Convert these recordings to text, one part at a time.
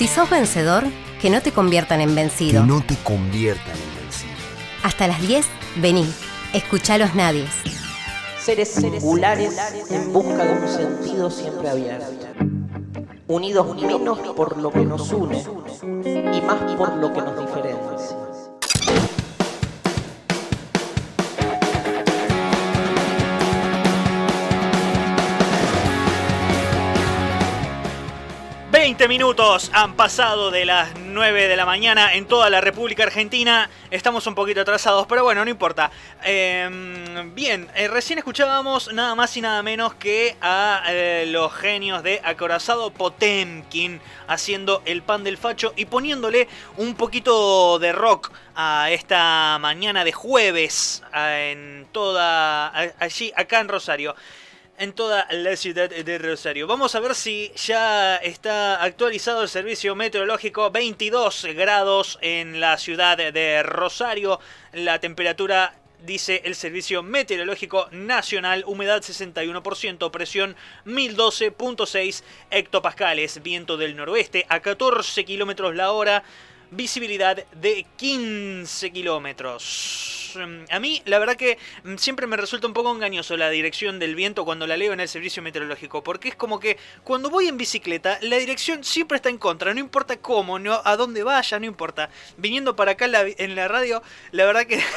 Si sos vencedor, que no te conviertan en vencido. Que no te conviertan en vencido. Hasta las 10, vení. Escuchá los nadies. Seres singulares en busca de un sentido siempre abierto. Unidos menos por lo que nos une y más por lo que nos diferencia. 20 minutos han pasado de las 9 de la mañana en toda la República Argentina. Estamos un poquito atrasados, pero bueno, no importa. Em, bien, eh, recién escuchábamos nada más y nada menos que a eh, los genios de Acorazado Potemkin haciendo el pan del facho y poniéndole un poquito de rock a esta mañana de jueves en toda allí acá en Rosario en toda la ciudad de Rosario. Vamos a ver si ya está actualizado el servicio meteorológico. 22 grados en la ciudad de Rosario. La temperatura dice el Servicio Meteorológico Nacional, humedad 61%, presión 1012.6 hectopascales, viento del noroeste a 14 kilómetros la hora, visibilidad de 15 kilómetros. Mm, a mí, la verdad que mm, siempre me resulta un poco engañoso la dirección del viento cuando la leo en el servicio meteorológico, porque es como que cuando voy en bicicleta, la dirección siempre está en contra, no importa cómo, no, a dónde vaya, no importa. Viniendo para acá en la, radio, la verdad que...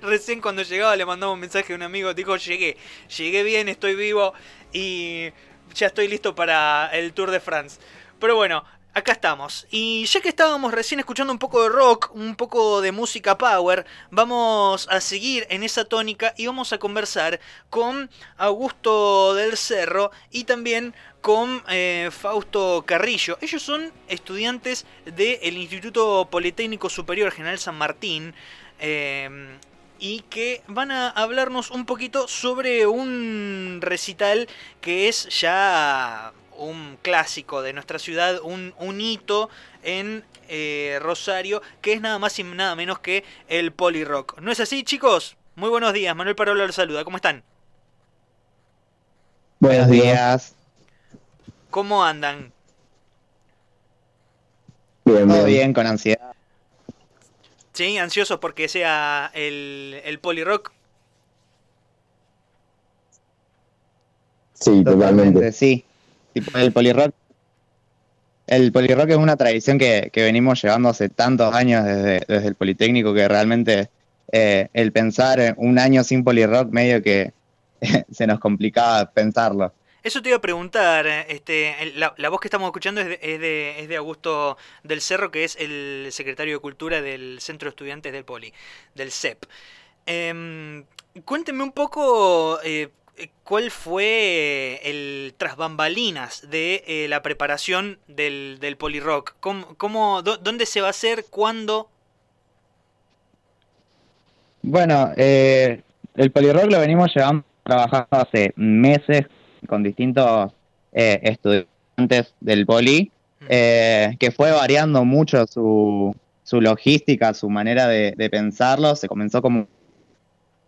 Recién cuando llegaba le mandaba un mensaje a un amigo, dijo, llegué, llegué bien, estoy vivo y ya estoy listo para el Tour de France. Pero bueno, acá estamos. Y ya que estábamos recién escuchando un poco de rock, un poco de música power, vamos a seguir en esa tónica y vamos a conversar con Augusto del Cerro y también con eh, Fausto Carrillo. Ellos son estudiantes del Instituto Politécnico Superior General San Martín. Eh, y que van a hablarnos un poquito sobre un recital que es ya un clásico de nuestra ciudad, un, un hito en eh, Rosario, que es nada más y nada menos que el Rock. ¿No es así, chicos? Muy buenos días, Manuel Parola los saluda, ¿cómo están? Buenos días. ¿Cómo andan? Bien, Todo bien, con ansiedad. ¿Sí? ¿Ansiosos porque sea el, el Rock? Sí, totalmente. Sí el polirock es una tradición que, venimos llevando hace tantos años desde, el Politécnico que realmente eh, el pensar un año sin polirock medio que se nos complicaba pensarlo. Eso te iba a preguntar, eh, este, la, voz que estamos escuchando es de, es de, Augusto del Cerro, que es el secretario de Cultura del Centro de Estudiantes del Poli, del CEP. Em, cuénteme un poco eh, eh, ¿cuál fue el tras bambalinas de eh, la preparación del, del Polirock? ¿Cómo, ¿Dónde se va a hacer? ¿Cuándo? Bueno, eh, el Polirock lo venimos llevando trabajando hace meses con distintos estudiantes del Poli, que fue variando mucho su, su logística, su manera de, de pensarlo. Se comenzó como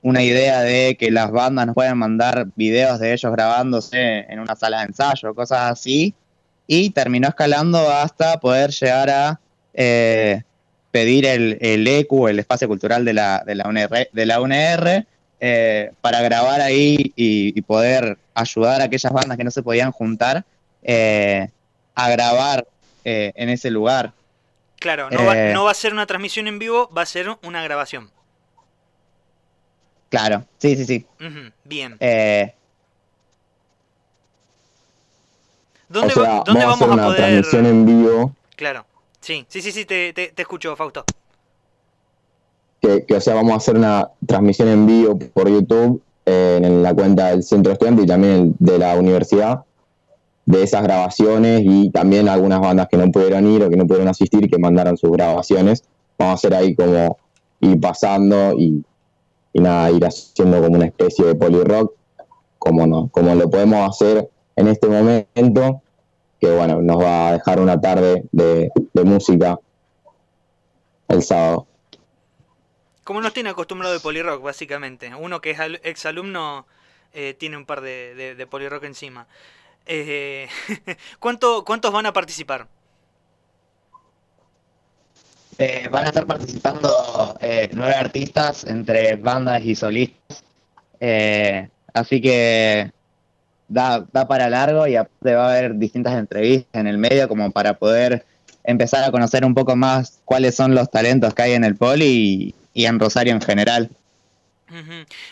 una idea de que las bandas nos pueden mandar videos de ellos grabándose en una sala de ensayo, cosas así, y terminó escalando hasta poder llegar a eh, pedir el, el, ECU, el espacio cultural de la, de la UNR, de la UNR eh, para grabar ahí y, poder ayudar a aquellas bandas que no se podían juntar eh, a grabar en ese lugar. Claro, no va, no va a ser una transmisión en vivo, va a ser una grabación. Claro, sí, sí, sí. bien. Eh, ¿Dónde, ¿dónde vamos, a, hacer una transmisión en vivo? Claro, sí, sí, sí, sí, te, te, escucho, Fausto. Que, o sea, vamos a hacer una transmisión en vivo por YouTube eh, en la cuenta del Centro Estudiante y también de la universidad de esas grabaciones y también algunas bandas que no pudieron ir o que no pudieron asistir que mandaron sus grabaciones. Vamos a hacer ahí como ir pasando y y nada, ir haciendo como una especie de polirock, como, no, como lo podemos hacer en este momento, que bueno, nos va a dejar una tarde de, música el sábado. Como nos tiene acostumbrado de polirock, básicamente. Uno que es exalumno eh, tiene un par de, de, polirock encima. Eh, ¿cuánto, ¿Cuántos van a participar? Eh, van a estar participando eh, nueve artistas entre bandas y solistas. Eh, así que da, da para largo y aparte va a haber distintas entrevistas en el medio como para poder empezar a conocer un poco más cuáles son los talentos que hay en el poli y, en Rosario en general.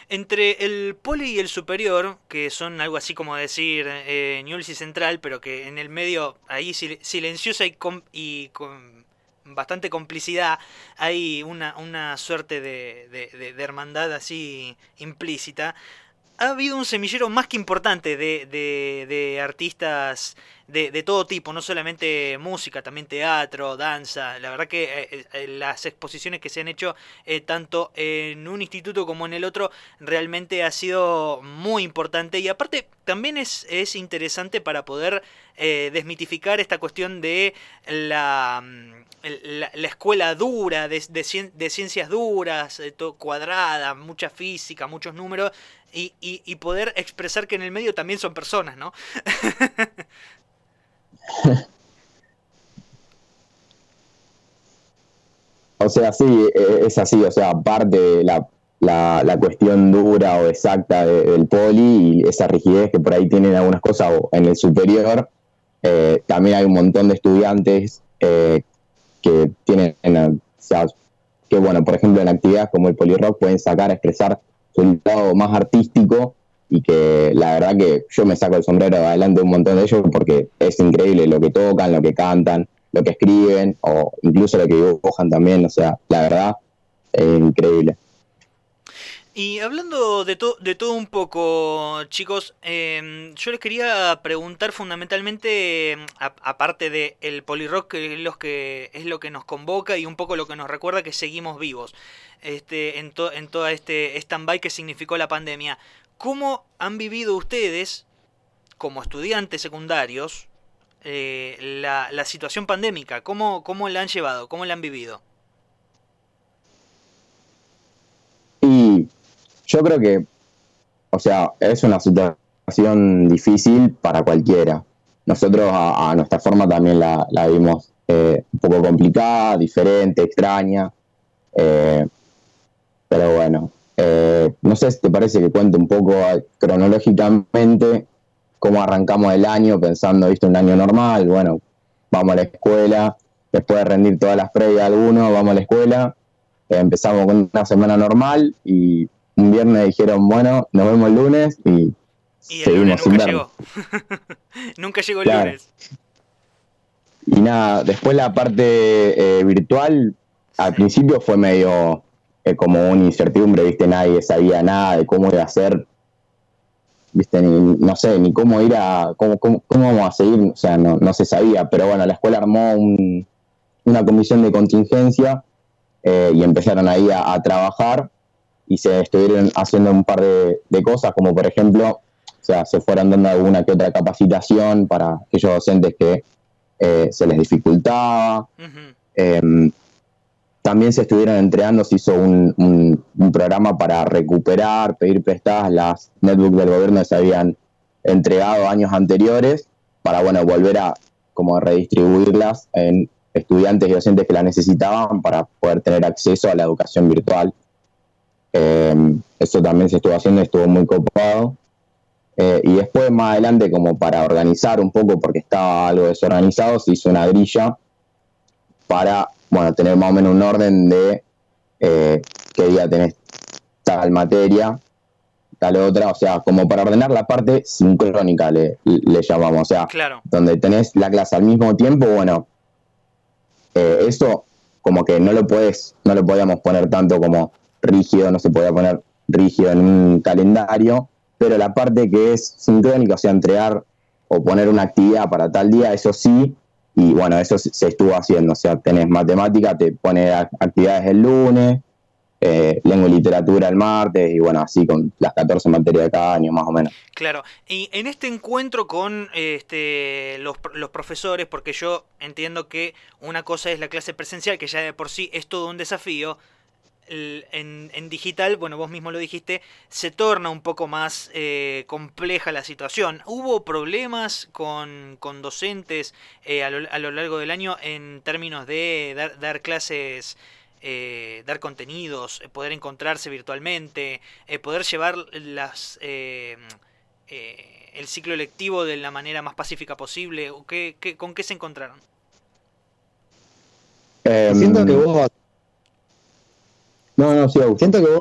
Entre el poli y el superior, que son algo así como decir eh, y Central, pero que en el medio, ahí silenciosa y, con bastante complicidad, hay una, una suerte de, de, de hermandad así implícita. Ha habido un semillero más que importante de, de, artistas de, todo tipo, no solamente música, también teatro, danza. La verdad que eh, eh, las exposiciones que se han hecho eh, tanto en un instituto como en el otro realmente ha sido muy importante y aparte también es, es interesante para poder desmitificar esta cuestión de la la, escuela dura, de, de, ciencias duras, todo cuadrada, mucha física, muchos números, y, y, poder expresar que en el medio también son personas, ¿no? o sea, sí, e, es así, o sea, aparte la, la, la cuestión dura o exacta del poli y esa rigidez que por ahí tienen algunas cosas o en el superior, eh, también hay un montón de estudiantes eh, que tienen, o sea, que bueno, por ejemplo en actividades como el polirock pueden sacar a expresar su lado más artístico y que la verdad que yo me saco el sombrero adelante un montón de ellos porque es increíble lo que tocan, lo que cantan, lo que escriben o incluso lo que dibujan también, o sea, la verdad es increíble. Y hablando de, de todo un poco, chicos, em, yo les quería preguntar fundamentalmente, em, aparte de el polirock, que es, lo que es lo que nos convoca y un poco lo que nos recuerda que seguimos vivos este, en, to, en todo este stand-by que significó la pandemia, ¿cómo han vivido ustedes, como estudiantes secundarios, eh, la, situación pandémica? ¿Cómo, ¿Cómo la han llevado? ¿Cómo la han vivido? Yo creo que, o sea, es una situación difícil para cualquiera. Nosotros a, nuestra forma también la, vimos eh, un poco complicada, diferente, extraña. Eh, pero bueno, eh, no sé si te parece que cuente un poco cronológicamente cómo arrancamos el año pensando, viste, un año normal, bueno, vamos a la escuela, después de rendir todas las previas algunos, vamos a la escuela, empezamos con una semana normal y un viernes dijeron, bueno, nos vemos el lunes y, y el lunes nunca llegó. nunca llegó el lunes. Y nada, después la parte eh, virtual, al principio fue medio eh, como una incertidumbre, ¿viste? Nadie sabía nada de cómo iba a ser, ¿viste? no sé, ni cómo ir a, cómo, cómo, vamos a seguir, o sea, no, no se sabía, pero bueno, la escuela armó una comisión de contingencia eh, y empezaron ahí a trabajar y se estuvieron haciendo un par de, cosas, como por ejemplo, o sea, se fueron dando alguna que otra capacitación para aquellos docentes que eh, se les dificultaba. Em, también se estuvieron entregando, se hizo un, un, programa para recuperar, pedir prestadas las netbooks del gobierno que se habían entregado años anteriores, para bueno, volver a como redistribuirlas en estudiantes y docentes que la necesitaban para poder tener acceso a la educación virtual eh, eso también se estuvo haciendo, estuvo muy copado. Eh, y después, más adelante, como para organizar un poco, porque estaba algo desorganizado, se hizo una grilla para, bueno, tener más o menos un orden de eh, qué día tenés tal materia, tal otra, o sea, como para ordenar la parte sincrónica, le, le llamamos, o sea, donde tenés la clase al mismo tiempo, bueno, eh, eso como que no lo puedes, no lo podíamos poner tanto como rígido, no se podía poner rígido en un calendario, pero la parte que es sincrónica, o sea, entregar o poner una actividad para tal día, eso sí, y bueno, eso se estuvo haciendo, o sea, tenés matemática, te pone actividades el lunes, eh, lengua y literatura el martes, y bueno, así con las 14 materias de cada año, más o menos. Claro, y en este encuentro con este, los, los profesores, porque yo entiendo que una cosa es la clase presencial, que ya de por sí es todo un desafío, en, en digital, bueno, vos mismo lo dijiste, se torna un poco más eh, compleja la situación. ¿Hubo problemas con, con docentes eh, a, lo, a lo largo del año en términos de dar, dar clases, eh, dar contenidos, poder encontrarse virtualmente, eh, poder llevar las... eh, eh, el ciclo lectivo de la manera más pacífica posible? ¿O qué, qué- ¿Con qué se encontraron? Em, Siento que hubo, No, no, sí, siento que hubo,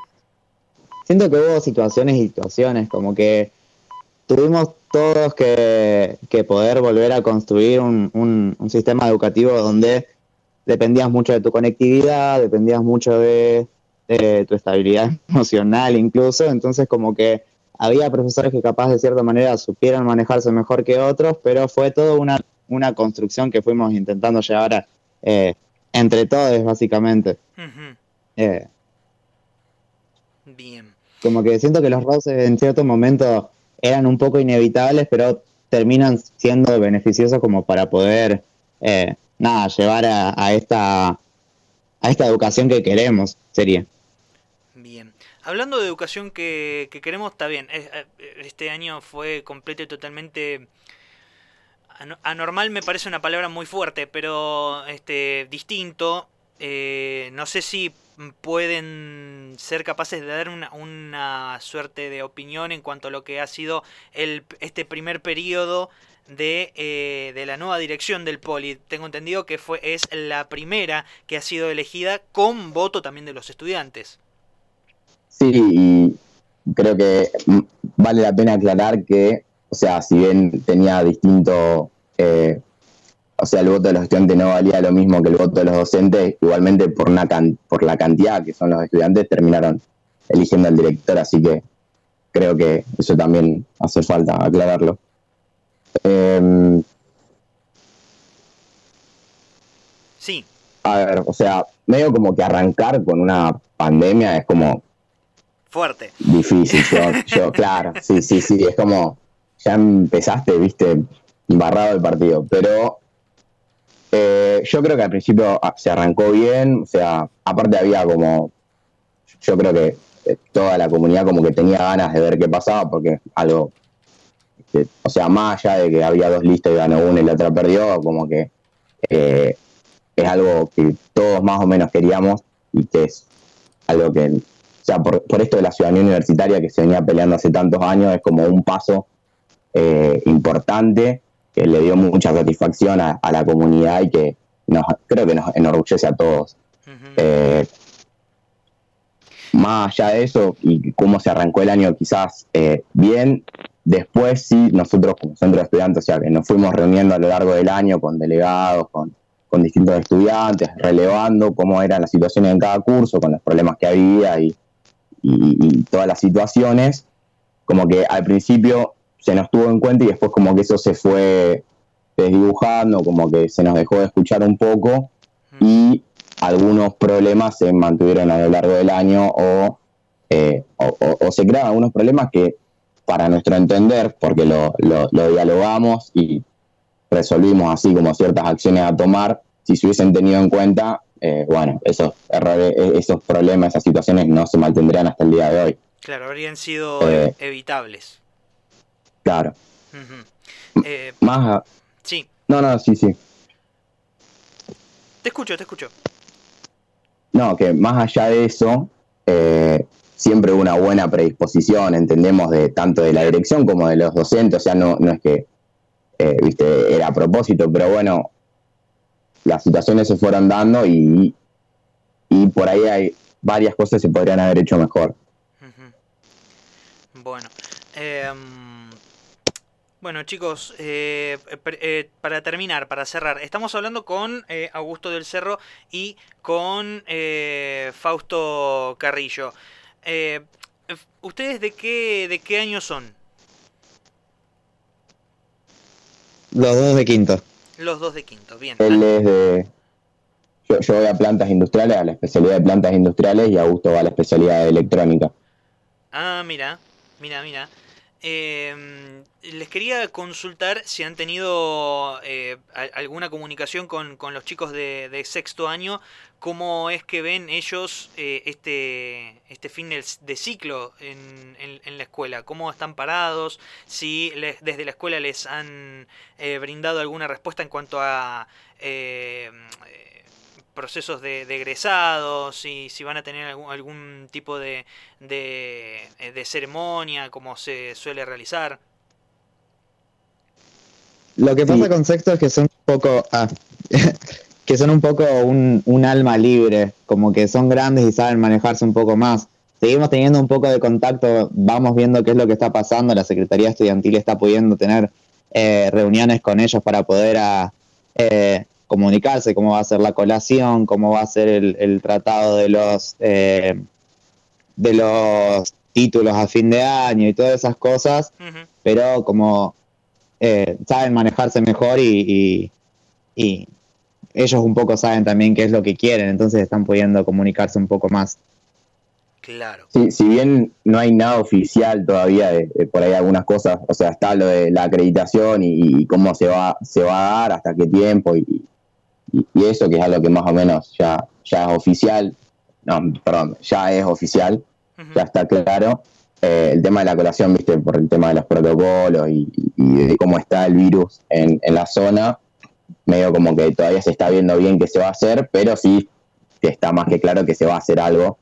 siento que hubo situaciones y situaciones, como que tuvimos todos que, que poder volver a construir un, un- un sistema educativo donde dependías mucho de tu conectividad, dependías mucho de, de tu estabilidad emocional incluso, entonces como que había profesores que capaz de cierta manera supieran manejarse mejor que otros, pero fue todo una, una construcción que fuimos intentando llevar a, eh, entre todos básicamente. Eh, Bien. como que siento que los roces en cierto momento eran un poco inevitables, pero terminan siendo beneficiosos como para poder, eh, nada, llevar a, a esta a esta educación que queremos, sería. Bien. Hablando de educación que, que queremos, está bien. eh, Este año fue completo y totalmente ano- anormal, me parece una palabra muy fuerte, pero este distinto. Eh, no sé si pueden ser capaces de dar una, suerte de opinión en cuanto a lo que ha sido este primer periodo de, eh, de la nueva dirección del Poli. Tengo entendido que fue, es la primera que ha sido elegida con voto también de los estudiantes. Sí, y creo que vale la pena aclarar que, o sea, si bien tenía distinto, eh, o sea, el voto de los estudiantes no valía lo mismo que el voto de los docentes, igualmente por, una can- por la cantidad que son los estudiantes terminaron eligiendo al director, así que creo que eso también hace falta aclararlo. Em, Sí, a ver, o sea, medio como que arrancar con una pandemia es como fuerte. difícil. Yo, yo, claro, sí, sí, sí, es como ya empezaste, viste, embarrado el partido. Pero eh, yo creo que al principio ah, se arrancó bien, o sea, aparte había como, yo creo que eh, toda la comunidad como que tenía ganas de ver qué pasaba, porque algo, que, o sea, más allá de que había dos listas y ganó una y la otra perdió, como que eh, es algo que todos más o menos queríamos y que es algo que o sea, por, por esto de la ciudadanía universitaria que se venía peleando hace tantos años, es como un paso eh, importante que le dio mucha satisfacción a, a la comunidad y que nos, creo que nos enorgullece a todos. Eh, más allá de eso y cómo se arrancó el año quizás eh, bien, después sí, nosotros como centro de estudiantes, o sea, que nos fuimos reuniendo a lo largo del año con delegados, con, con distintos estudiantes, relevando cómo eran las situaciones en cada curso, con los problemas que había y, y- y todas las situaciones, como que al principio se nos tuvo en cuenta y después como que eso se fue desdibujando, como que se nos dejó de escuchar un poco y algunos problemas se mantuvieron a lo largo del año o, eh, o, o- o se crearon algunos problemas que para nuestro entender, porque lo, lo- lo dialogamos y resolvimos así como ciertas acciones a tomar, si se hubiesen tenido en cuenta, eh, bueno, esos errores, eh, esos problemas, esas situaciones no se mantendrían hasta el día de hoy. Claro, habrían sido Eh. evitables. Claro. Eh, Más a- sí, No, no, sí, sí. te escucho, te escucho. No, que más allá de eso, eh, siempre hubo una buena predisposición, entendemos, de tanto de la dirección como de los docentes, o sea, no, no es que, eh, viste, era a propósito, pero bueno, las situaciones se fueron dando y, y por ahí hay varias cosas que se podrían haber hecho mejor. Bueno, em, bueno chicos, eh, eh, para terminar, para cerrar, estamos hablando con eh, Augusto del Cerro y con eh, Fausto Carrillo. Eh, ¿Ustedes de qué, de qué año son? Los dos de quinto. Los dos de quinto, bien. Él es de... Yo, yo voy a plantas industriales, a la especialidad de plantas industriales, y Augusto va a la especialidad de electrónica. Ah, mira, mira, mira. Eh, les quería consultar si han tenido eh, alguna comunicación con, con los chicos de, de sexto año, cómo es que ven ellos eh, este, este fin de, ciclo en, en- la escuela, cómo están parados, si les- desde la escuela les han eh, brindado alguna respuesta en cuanto a eh, procesos de, de egresados, si, si van a tener algún, algún tipo de, de, eh, de ceremonia, como se suele realizar. Lo que pasa Sí. con sexto es que son un poco, ah, que son un poco un, un alma libre, como que son grandes y saben manejarse un poco más. Seguimos teniendo un poco de contacto, vamos viendo qué es lo que está pasando, la Secretaría Estudiantil está pudiendo tener eh, reuniones con ellos para poder ah, eh, comunicarse, cómo va a ser la colación, cómo va a ser el, el tratado de los, eh, de los títulos a fin de año y todas esas cosas pero como eh, saben manejarse mejor y, y- y ellos un poco saben también qué es lo que quieren, entonces están pudiendo comunicarse un poco más. Claro. Sí, si bien no hay nada oficial todavía de, de por ahí algunas cosas, o sea, está lo de la acreditación y, y cómo se va, se va a dar, hasta qué tiempo y, y- y eso que es algo que más o menos ya, ya es oficial, no, perdón, ya es oficial, ya está claro. Eh, el tema de la colación, viste, por el tema de los protocolos y, y de cómo está el virus en, en la zona, medio como que todavía se está viendo bien qué se va a hacer, pero sí que está más que claro que se va a hacer algo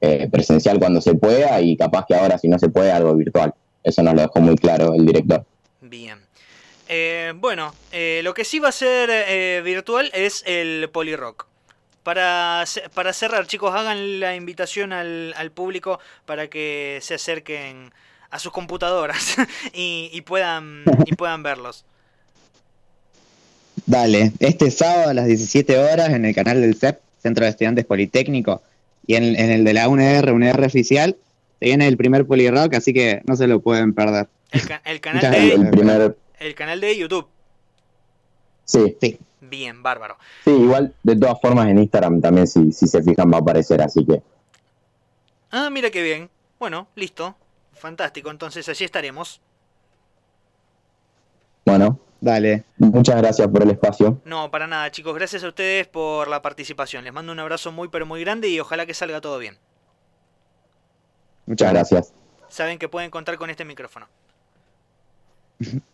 eh, presencial cuando se pueda y capaz que ahora si no se puede algo virtual. Eso nos lo dejó muy claro el director. Bien. Eh, bueno, eh, lo que sí va a ser eh, virtual es el Polirock. Para, para cerrar, chicos, hagan la invitación al, al público para que se acerquen a sus computadoras y, y puedan, y puedan verlos. Dale, este sábado a las 17 horas en el canal del CEP, Centro de Estudiantes Politécnico, y en, en el de la UNR, UNR oficial, se viene el primer Polirock, así que no se lo pueden perder. El, ca- el canal de, el primer, el canal de YouTube. sí, Sí, Bien, bárbaro. sí, igual de todas formas en Instagram también si, si se fijan va a aparecer, así que Ah, mira qué bien. Bueno, listo. Fantástico. Entonces allí estaremos. bueno, dale. muchas gracias por el espacio. No, para nada, chicos. Gracias a ustedes por la participación. Les mando un abrazo muy, pero muy grande y ojalá que salga todo bien. Muchas gracias. Saben que pueden contar con este micrófono.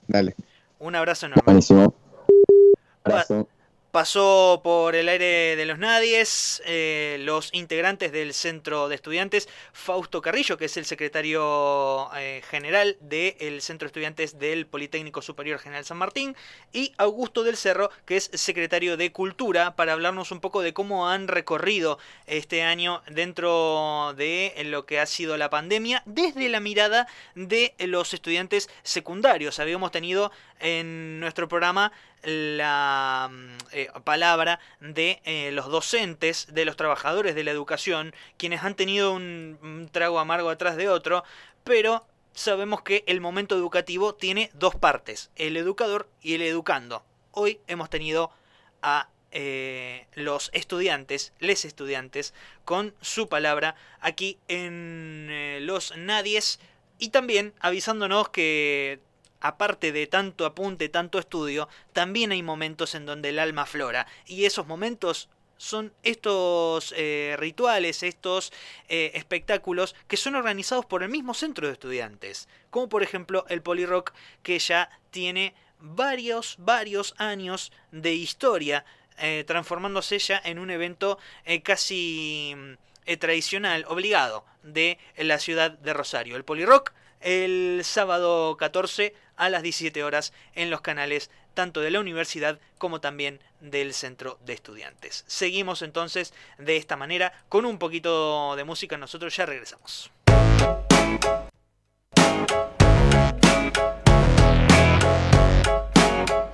Dale. Un abrazo enorme. Buenísimo. Abrazo. Pasó por el aire de los nadies eh, los integrantes del centro de estudiantes, Fausto Carrillo, que es el secretario eh, general del centro de estudiantes del Politécnico Superior General San Martín, y Augusto del Cerro, que es secretario de Cultura, para hablarnos un poco de cómo han recorrido este año dentro de lo que ha sido la pandemia, desde la mirada de los estudiantes secundarios. Habíamos tenido en nuestro programa la mm, eh, palabra de eh, los docentes, de los trabajadores de la educación, quienes han tenido un, trago amargo atrás de otro, pero sabemos que el momento educativo tiene dos partes, el educador y el educando. Hoy hemos tenido a eh, los estudiantes, les estudiantes, con su palabra aquí en los nadies y también avisándonos que aparte de tanto apunte, tanto estudio, también hay momentos en donde el alma flora. Y esos momentos son estos eh, rituales, estos eh, espectáculos que son organizados por el mismo centro de estudiantes. Como por ejemplo el Polirock, que ya tiene varios, varios años de historia, eh, transformándose ya en un evento casi eh, tradicional, obligado, de la ciudad de Rosario. El Polirock el sábado 14 a las 17 horas en los canales tanto de la universidad como también del centro de estudiantes. Seguimos entonces de esta manera con un poquito de música, nosotros ya regresamos.